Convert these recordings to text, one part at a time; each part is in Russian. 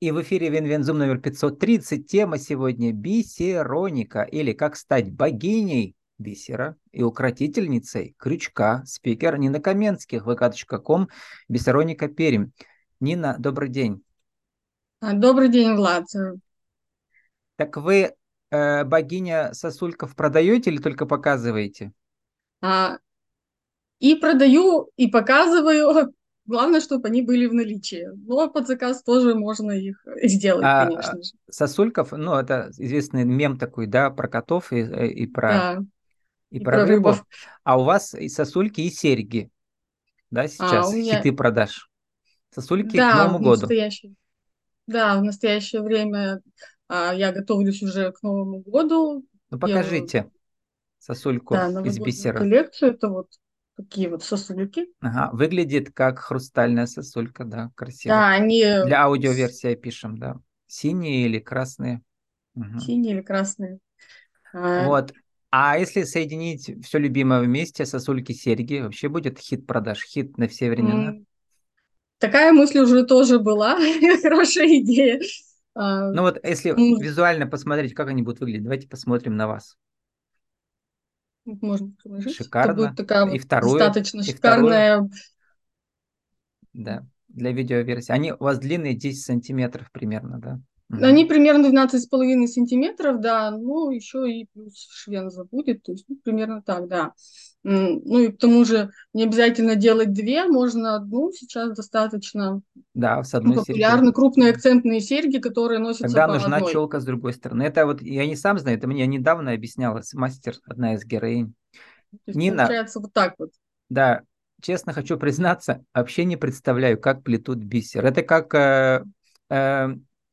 И в эфире Винвензум номер 530. Тема сегодня бисероника или как стать богиней бисера и укротительницей крючка. Спикер Нина Каменских, vk.com, бисероника Перим. Нина, добрый день. А, добрый день, Влад. Так вы э, богиня сосульков продаете или только показываете? А, и продаю, и показываю. Главное, чтобы они были в наличии. Но под заказ тоже можно их сделать, а, конечно же. Сосульков, ну, это известный мем такой, да, про котов и, э, и про, да, и, и про, про рыбу. Рыбов. А у вас и сосульки, и серьги, да, а, сейчас а, меня... хиты продаж. Сосульки да, к Новому году. Настоящее... Да, в настоящее время а, я готовлюсь уже к Новому году. Ну, покажите я... сосульку да, из бисера. коллекцию. Это вот такие вот сосульки. Ага, выглядит как хрустальная сосулька, да, красиво. Да, они... Для аудиоверсии пишем, да. Синие или красные? Угу. Синие или красные. А, вот. А если соединить все любимое вместе, сосульки, серьги, вообще будет хит продаж, хит на все времена? Такая мысль уже тоже была, хорошая идея. А, ну вот, если визуально посмотреть, как они будут выглядеть, давайте посмотрим на вас можно приложить. Шикарно. Это будет такая и второе, достаточно и шикарная. Второе. Да, для видеоверсии. Они у вас длинные 10 сантиметров примерно, да? Они примерно 12,5 сантиметров, да, ну, еще и плюс швенза будет, то есть ну, примерно так, да. Ну и к тому же не обязательно делать две, можно одну, сейчас достаточно да, с одной популярны серьги. крупные акцентные серьги, которые носятся Тогда по нужна одной. челка с другой стороны. Это вот я не сам знаю, это мне недавно объясняла мастер, одна из героинь. То есть Нина, получается вот так вот. Да, честно хочу признаться, вообще не представляю, как плетут бисер. Это как э, э,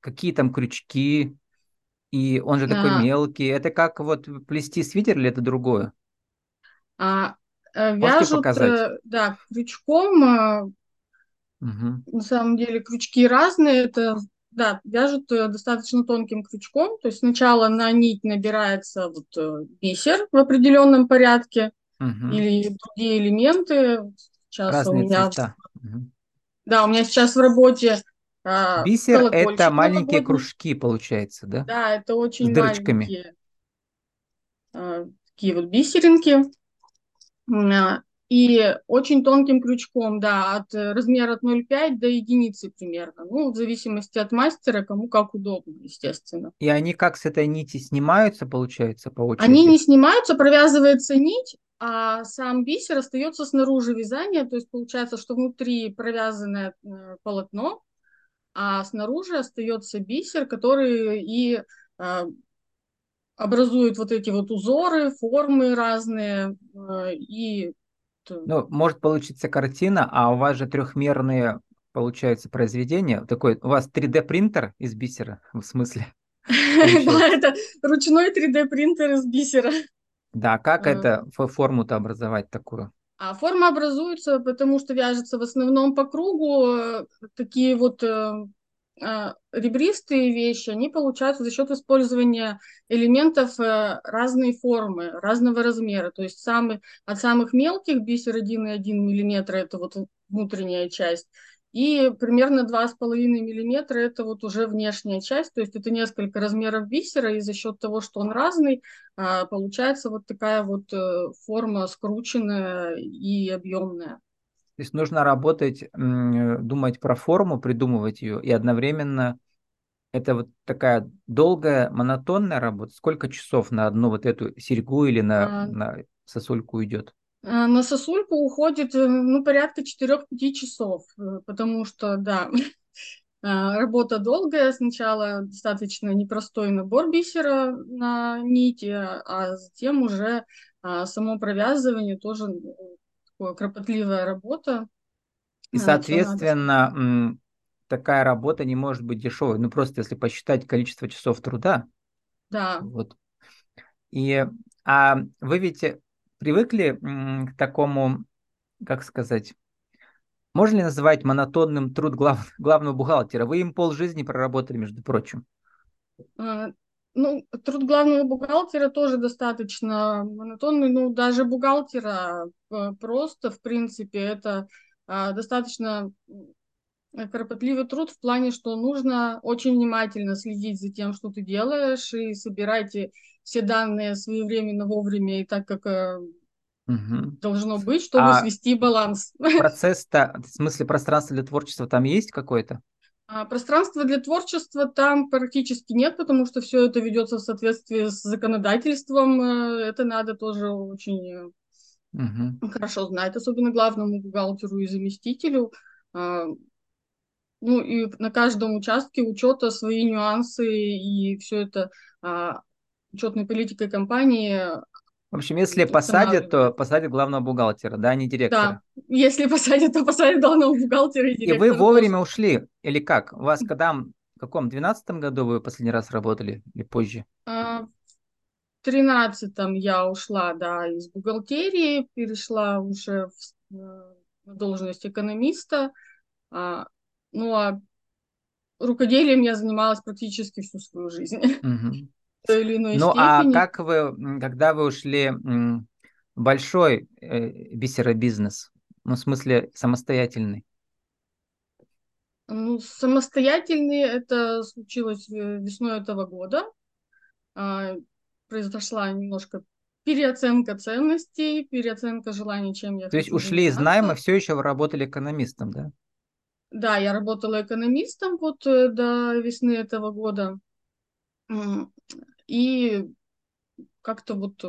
какие там крючки, и он же такой а... мелкий. Это как вот плести свитер или это другое? А, э, вяжут, э, да, крючком. Угу. На самом деле крючки разные. Это да, вяжут достаточно тонким крючком. То есть сначала на нить набирается вот бисер в определенном порядке угу. или другие элементы. Сейчас Разные у меня, цвета. Да, у меня сейчас в работе а, Бисер – это маленькие кружки, получается, да? Да, это очень С дырочками. маленькие а, такие вот бисеринки. А, и очень тонким крючком, да, от размера от 0,5 до единицы примерно. Ну, в зависимости от мастера, кому как удобно, естественно. И они как с этой нити снимаются, получается, по очереди? Они не снимаются, провязывается нить, а сам бисер остается снаружи вязания, то есть получается, что внутри провязанное э, полотно, а снаружи остается бисер, который и а, образует вот эти вот узоры, формы разные а, и ну, может получиться картина, а у вас же трехмерные, получается, произведения. Такой, у вас 3D принтер из бисера, в смысле? Да, это ручной 3D принтер из бисера. Да, как это форму-то образовать такую? А форма образуется, потому что вяжется в основном по кругу. Э, такие вот э, э, ребристые вещи, они получаются за счет использования элементов э, разной формы, разного размера. То есть самый, от самых мелких бисер 1,1 мм это вот внутренняя часть, и примерно 2,5 миллиметра это вот уже внешняя часть, то есть это несколько размеров бисера, и за счет того, что он разный, а, получается вот такая вот э, форма скрученная и объемная. То есть нужно работать, думать про форму, придумывать ее, и одновременно это вот такая долгая, монотонная работа. Сколько часов на одну вот эту серьгу или на, а... на сосульку идет? А, на сосульку уходит э, ну, порядка 4-5 часов, э, потому что, да, а, работа долгая. Сначала достаточно непростой набор бисера на нити, а затем уже а, само провязывание тоже такое кропотливая работа. И, соответственно, такая работа не может быть дешевой. Ну, просто если посчитать количество часов труда. Да. Вот. И, а вы ведь привыкли к такому, как сказать, можно ли называть монотонным труд глав, главного бухгалтера? Вы им полжизни проработали, между прочим. Ну, труд главного бухгалтера тоже достаточно монотонный. Ну, даже бухгалтера э, просто, в принципе, это а, достаточно кропотливый труд в плане, что нужно очень внимательно следить за тем, что ты делаешь, и собирать все данные своевременно, вовремя и так, как угу. должно быть, чтобы а свести баланс. Процесс-то, в смысле пространства для творчества там есть какое-то? А пространства для творчества там практически нет, потому что все это ведется в соответствии с законодательством. Э, это надо тоже очень угу. хорошо знать, особенно главному бухгалтеру и заместителю. А, ну и на каждом участке учета свои нюансы и все это а, учетной политикой компании в общем, если посадят, то посадят главного бухгалтера, да, а не директора. Да, если посадят, то посадят главного бухгалтера и директора. И вы вовремя тоже. ушли, или как? У вас когда, в каком, двенадцатом году вы последний раз работали или позже? А, в тринадцатом я ушла, да, из бухгалтерии, перешла уже в, э, на должность экономиста. А, ну, а рукоделием я занималась практически всю свою жизнь. Угу той или иной ну, а степени. А как вы, когда вы ушли в большой э, бисеробизнес, ну, в смысле самостоятельный? Ну, самостоятельный это случилось э, весной этого года. А, произошла немножко переоценка ценностей, переоценка желаний, чем я То есть ушли из найма, все еще вы работали экономистом, да? Да, я работала экономистом вот э, до весны этого года. И как-то вот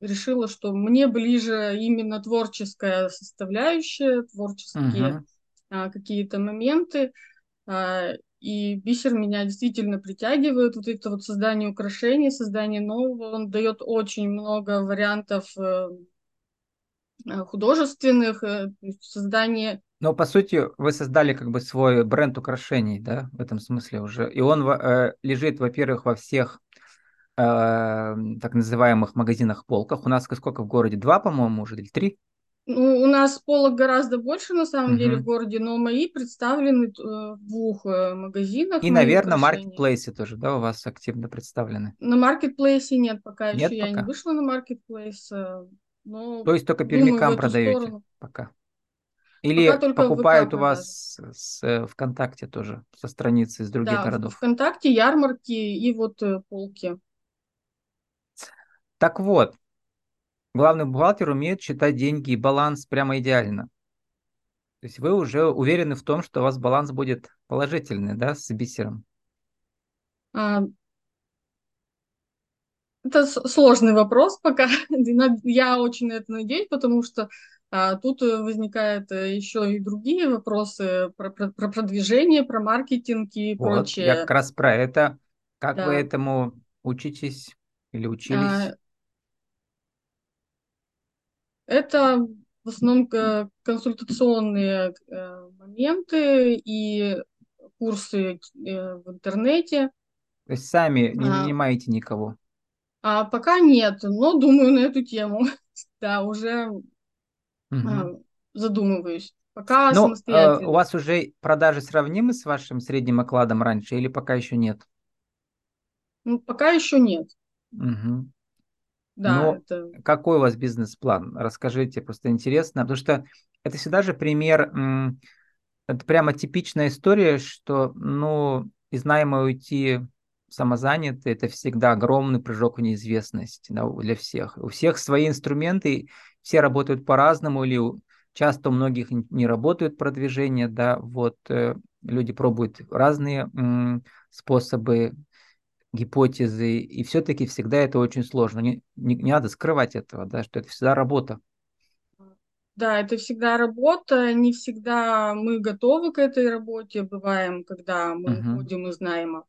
решила, что мне ближе именно творческая составляющая, творческие uh-huh. а, какие-то моменты. А, и бисер меня действительно притягивает. Вот это вот создание украшений, создание нового, он дает очень много вариантов э, э, художественных, э, создание но по сути вы создали как бы свой бренд украшений, да, в этом смысле уже. И он э, лежит, во-первых, во всех э, так называемых магазинах полках. У нас сколько в городе? Два, по-моему, уже или три? Ну, у нас полок гораздо больше на самом угу. деле в городе, но мои представлены э, в двух э, магазинах. И, наверное, маркетплейсы тоже, да, у вас активно представлены? На маркетплейсе нет пока нет еще. Пока? Я не вышла на маркетплейс. Но То есть только пермякам продаете сторону. пока? Или покупают у вас с, с ВКонтакте тоже, со страницы из других да, городов? ВКонтакте, ярмарки и вот э, полки. Так вот, главный бухгалтер умеет считать деньги и баланс прямо идеально. То есть вы уже уверены в том, что у вас баланс будет положительный, да, с бисером? А, это сложный вопрос пока. Я очень на это надеюсь, потому что а тут э, возникают э, еще и другие вопросы про, про, про продвижение, про маркетинг и вот, прочее. Я как раз про это. Как да. вы этому учитесь или учились? А, это в основном консультационные э, моменты и курсы в интернете. То есть сами не а, нанимаете никого? А пока нет, но думаю на эту тему. да, уже угу. задумываюсь. Пока ну, самостоятельно. у вас уже продажи сравнимы с вашим средним окладом раньше или пока еще нет? Ну, пока еще нет. Угу. Да, Но это... какой у вас бизнес-план? Расскажите, просто интересно, потому что это всегда же пример, это прямо типичная история, что, ну, из найма уйти самозанятый, это всегда огромный прыжок в неизвестность да, для всех. У всех свои инструменты, все работают по-разному, или часто у многих не работают продвижения, да, вот э, люди пробуют разные способы, гипотезы, и все-таки всегда это очень сложно. Не, не, не надо скрывать этого, да, что это всегда работа. Да, это всегда работа, не всегда мы готовы к этой работе, бываем, когда мы uh-huh. уходим из найма.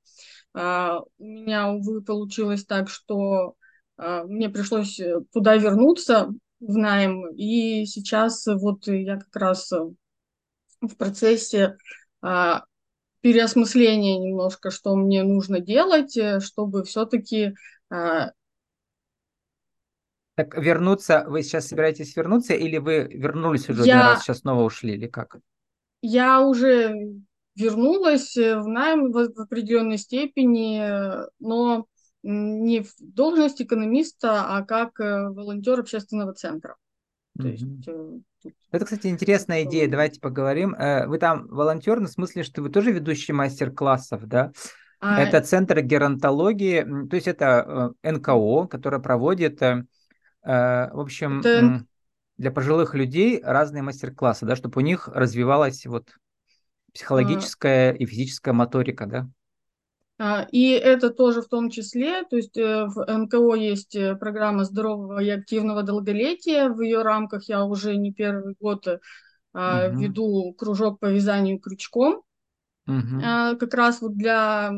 А, у меня, увы, получилось так, что а, мне пришлось э, туда вернуться, в найм. И сейчас вот я как раз в процессе а, переосмысления немножко, что мне нужно делать, э, чтобы все-таки а, так вернуться, вы сейчас собираетесь вернуться или вы вернулись уже я, один раз, сейчас снова ушли или как? Я уже вернулась в найм в, в определенной степени, но не в должность экономиста, а как э, волонтер общественного центра. То есть э, Это, кстати, интересная идея. Давайте поговорим. Э, вы там волонтер, в смысле, что вы тоже ведущий мастер-классов, да? А... Это Центр геронтологии, то есть это НКО, которое проводит, в общем, это... для пожилых людей разные мастер-классы, да, чтобы у них развивалась вот психологическая а... и физическая моторика, да? А, и это тоже в том числе, то есть э, в НКО есть э, программа здорового и активного долголетия. В ее рамках я уже не первый год угу. веду кружок по вязанию крючком. Угу. Как раз вот для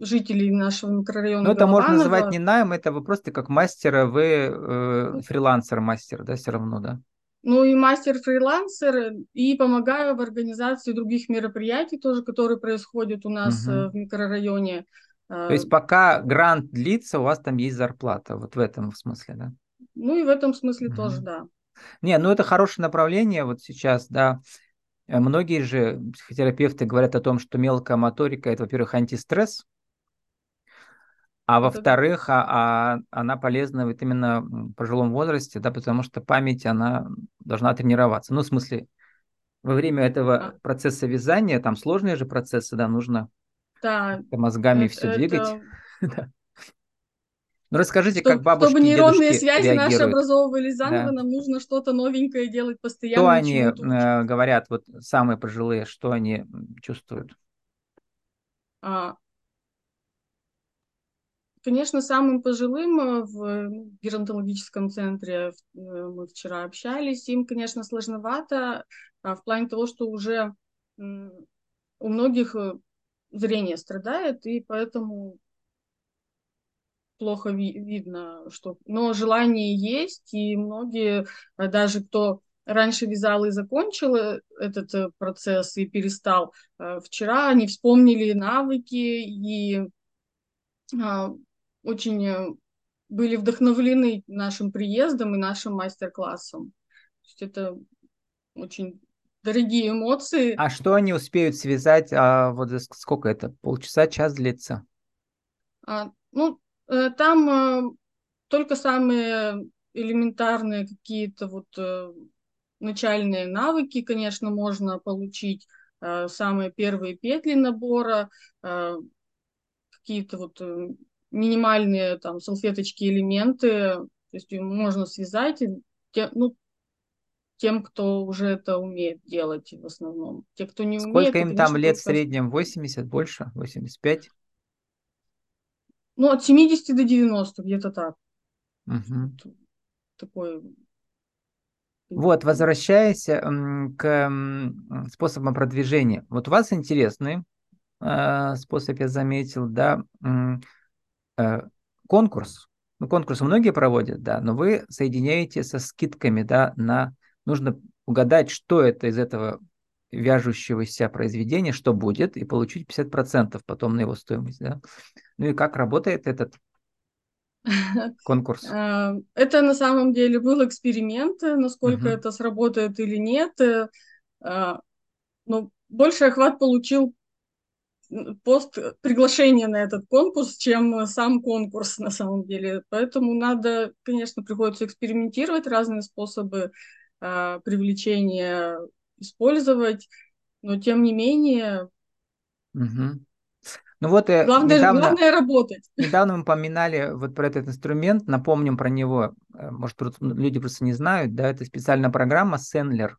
жителей нашего микрорайона. Ну, это можно называть не найм, это вы просто как мастер, вы э, фрилансер-мастер, да, все равно, да? Ну и мастер-фрилансер, и помогаю в организации других мероприятий тоже, которые происходят у нас угу. в микрорайоне. То есть пока грант длится, у вас там есть зарплата, вот в этом смысле, да? Ну и в этом смысле угу. тоже, да. Не, ну это хорошее направление вот сейчас, да. Э, многие же психотерапевты говорят о том, что мелкая моторика – это, во-первых, антистресс, а во-вторых, а, а, она полезна вот именно в пожилом возрасте, да, потому что память, она должна тренироваться. Ну, в смысле, во время этого а. процесса вязания, там сложные же процессы, да, нужно да, мозгами это, все это... двигать. Ну, расскажите, чтобы, как бабушки Чтобы нейронные связи реагируют. наши образовывались заново, да. нам нужно что-то новенькое делать постоянно. Что они э, говорят, вот самые пожилые, что они чувствуют? А, Конечно, самым пожилым э, в геронтологическом центре э, мы вчера общались, им, конечно, сложновато а в плане того, что уже у многих э, зрение страдает, и поэтому плохо ви- видно, что... Но желание есть, и многие, даже кто раньше вязал и закончил этот процесс и перестал, вчера они вспомнили навыки и а, очень э, были вдохновлены нашим приездом и нашим мастер-классом. То есть это очень дорогие эмоции. А что они успеют связать? А, вот сколько это? Полчаса, час длится? А, ну, э, там а, только самые элементарные какие-то вот а, начальные навыки, конечно, можно получить. А, самые первые петли набора, а, какие-то вот минимальные там салфеточки, элементы, то есть можно связать, те, ну, тем, кто уже это умеет делать в основном. Те, кто не Сколько умеет... Сколько им там лет в среднем? 80, больше? 85? Ну, от 70 до 90, где-то так. Угу. Такой... Вот, возвращаясь к способам продвижения. Вот у вас интересный э, способ, я заметил, да, конкурс. Ну, конкурс многие проводят, да, но вы соединяете со скидками, да, на... Нужно угадать, что это из этого вяжущегося произведения, что будет, и получить 50% потом на его стоимость, да. Ну и как работает этот конкурс? Э, это на самом деле был эксперимент, насколько это сработает или нет. Э, но больший охват получил пост приглашение на этот конкурс, чем сам конкурс на самом деле. Поэтому надо, конечно, приходится экспериментировать, разные способы э, привлечения использовать, но тем не менее. Угу. Ну вот э, главное, недавно, главное работать. Недавно мы поминали вот про этот инструмент, напомним про него, э, может люди просто не знают, да, это специальная программа Sendler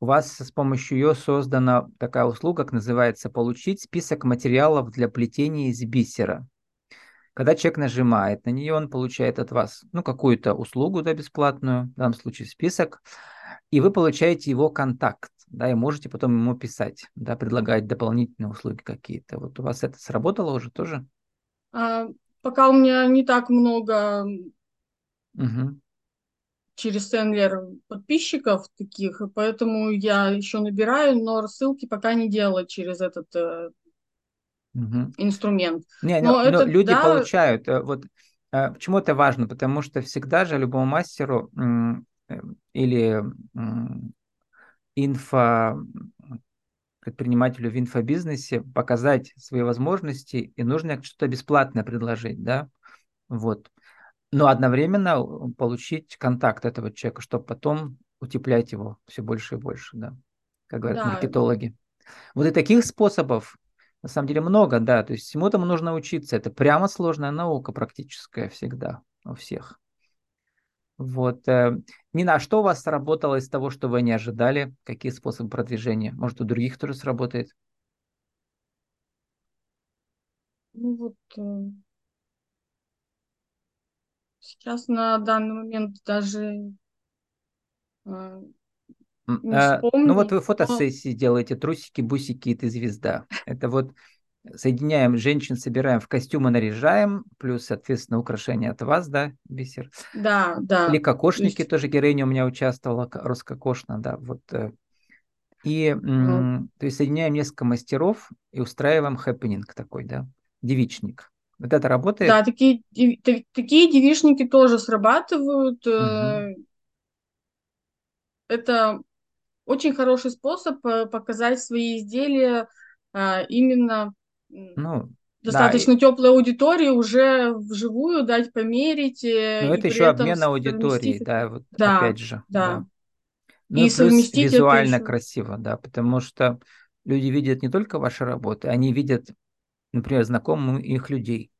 у вас с помощью ее создана такая услуга, как называется «Получить список материалов для плетения из бисера». Когда человек нажимает на нее, он получает от вас ну, какую-то услугу да, бесплатную, в данном случае список, и вы получаете его контакт, да, и можете потом ему писать, да, предлагать дополнительные услуги какие-то. Вот у вас это сработало уже тоже? А, пока у меня не так много угу через Сендлер подписчиков таких, поэтому я еще набираю, но рассылки пока не делала через этот э, угу. инструмент. Не, но, но, это, но люди да... получают. Э, вот э, почему это важно? Потому что всегда же любому мастеру э, или инфо предпринимателю в инфобизнесе показать свои возможности и нужно что-то бесплатное предложить, да, вот но одновременно получить контакт этого человека, чтобы потом утеплять его все больше и больше, да, как говорят Да, маркетологи. Вот и таких способов на самом деле много, да, то есть всему этому нужно учиться. Это прямо сложная наука практическая всегда у всех. Вот. э, Нина, а что у вас сработало из того, что вы не ожидали? Какие способы продвижения? Может, у других тоже сработает? ну вот э, сейчас на данный момент даже не э, Ну вот вы но фотосессии делаете, трусики, бусики, и ты звезда. Это вот соединяем женщин, собираем в костюмы, наряжаем, плюс, соответственно, украшения от вас, да, бисер. да, Или да, то кокошники, есть тоже героиня у меня участвовала, Роскокошна, да, вот. э. И, м, то есть, соединяем несколько мастеров и устраиваем хэппенинг такой, да, девичник. Вот это работает? да, такие, такие девичники тоже срабатывают. Э, Это очень хороший способ э, показать свои изделия а, именно Ну, да, достаточно теплой аудитории уже вживую дать померить э, и это еще обмен аудиторией, совместить да, вот Да, опять же, да. да. Ну И и плюс визуально еще. красиво, да, потому что люди видят не только ваши работы, они видят, например, знакомых их людей.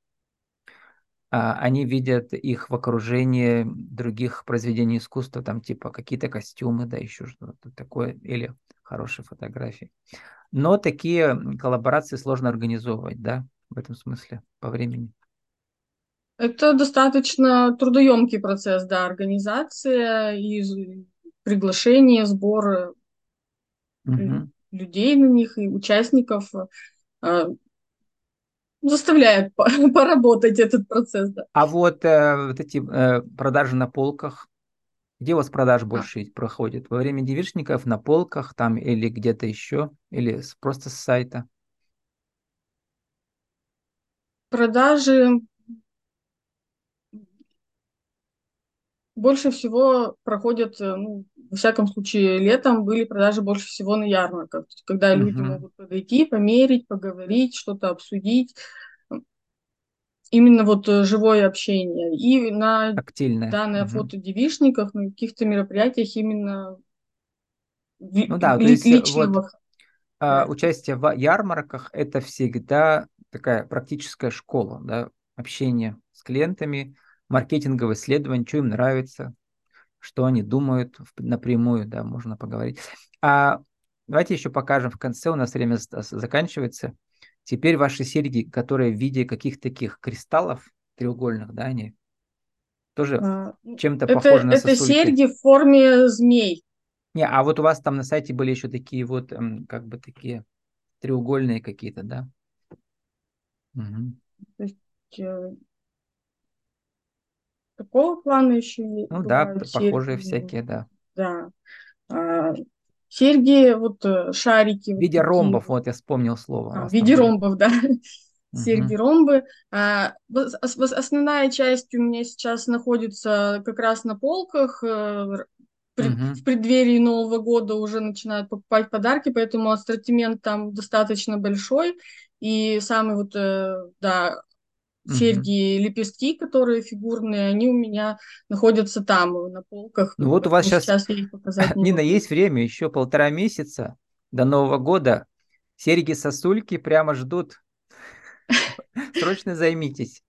А, Они видят их в окружении других произведений искусства, там типа какие-то костюмы, да, еще что-то такое, или хорошие фотографии. Но такие коллаборации сложно организовывать, да, в этом смысле, по времени. Это достаточно трудоемкий процесс, да, организация и приглашение, сбор Мгм. людей на них и участников э, заставляет по- поработать этот процесс, да. А вот, э, вот эти э, продажи на полках, где у вас продаж А, больше проходит? Во время девичников на полках там или где-то еще, или просто с сайта? Продажи больше всего проходят, э, ну, во всяком случае, летом были продажи больше всего на ярмарках, то есть когда люди Мгм. могут подойти, померить, поговорить, что-то обсудить. Именно вот э, живое общение. И на Тактильное. данное Мгм. фото девичниках, на каких-то мероприятиях именно Ну да, то ли- есть э, вот личного а, характера. участие в ярмарках– это всегда такая практическая школа, да, общение с клиентами, маркетинговое исследование, что им нравится, что они думают напрямую, да, можно поговорить. А давайте еще покажем в конце, у нас время заканчивается. Теперь ваши серьги, которые в виде каких-то таких кристаллов треугольных, да, они тоже А, ну, чем-то похожи на это сосульки. серьги в форме змей. Не, а вот у вас там на сайте были еще такие вот, м, как бы такие треугольные какие-то, да? Мгм. То есть, э, такого плана еще и Ну да, похожие серьги. всякие, да. Да. А, серьги, вот э, шарики В вот виде такие ромбов, вот. вот я вспомнил слово, А, в виде ромбов, да. Серьги Мгм. ромбы. А, основная часть у меня сейчас находится как раз на полках. э, пред- Мгм. В преддверии Нового года уже начинают покупать подарки, поэтому ассортимент там достаточно большой. И самые вот, э, да, Серьги, лепестки, которые фигурные, они у меня находятся там, на полках, Ну вот у вас сейчас, сейчас я их показать Нина, могу. есть время, еще полтора месяца до Нового года. Серьги-сосульки прямо ждут. Срочно займитесь.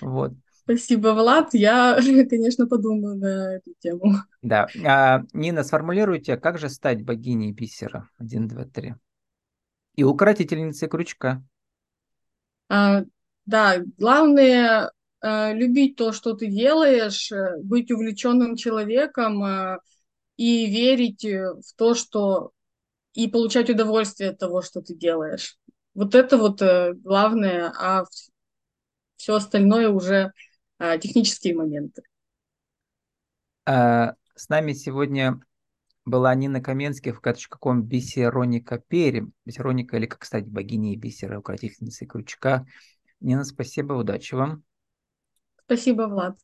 Вот, Спасибо, Влад. Я, конечно, подумаю на эту тему. да. А, Нина, сформулируйте, как же стать богиней бисера? Один, два, три. И укротительницей крючка. А, да, главное а, любить то, что ты делаешь, э, быть увлеченным человеком а, и верить э, в то, что и получать удовольствие от того, что ты делаешь. Вот это вот э, главное, а все остальное уже а, технические моменты. А, С нами сегодня была Нина Каменских, ком бисероника перем. Бисероника, или, как стать богиней бисера, укротительницей крючка. Нина, спасибо, удачи вам. Спасибо, Влад.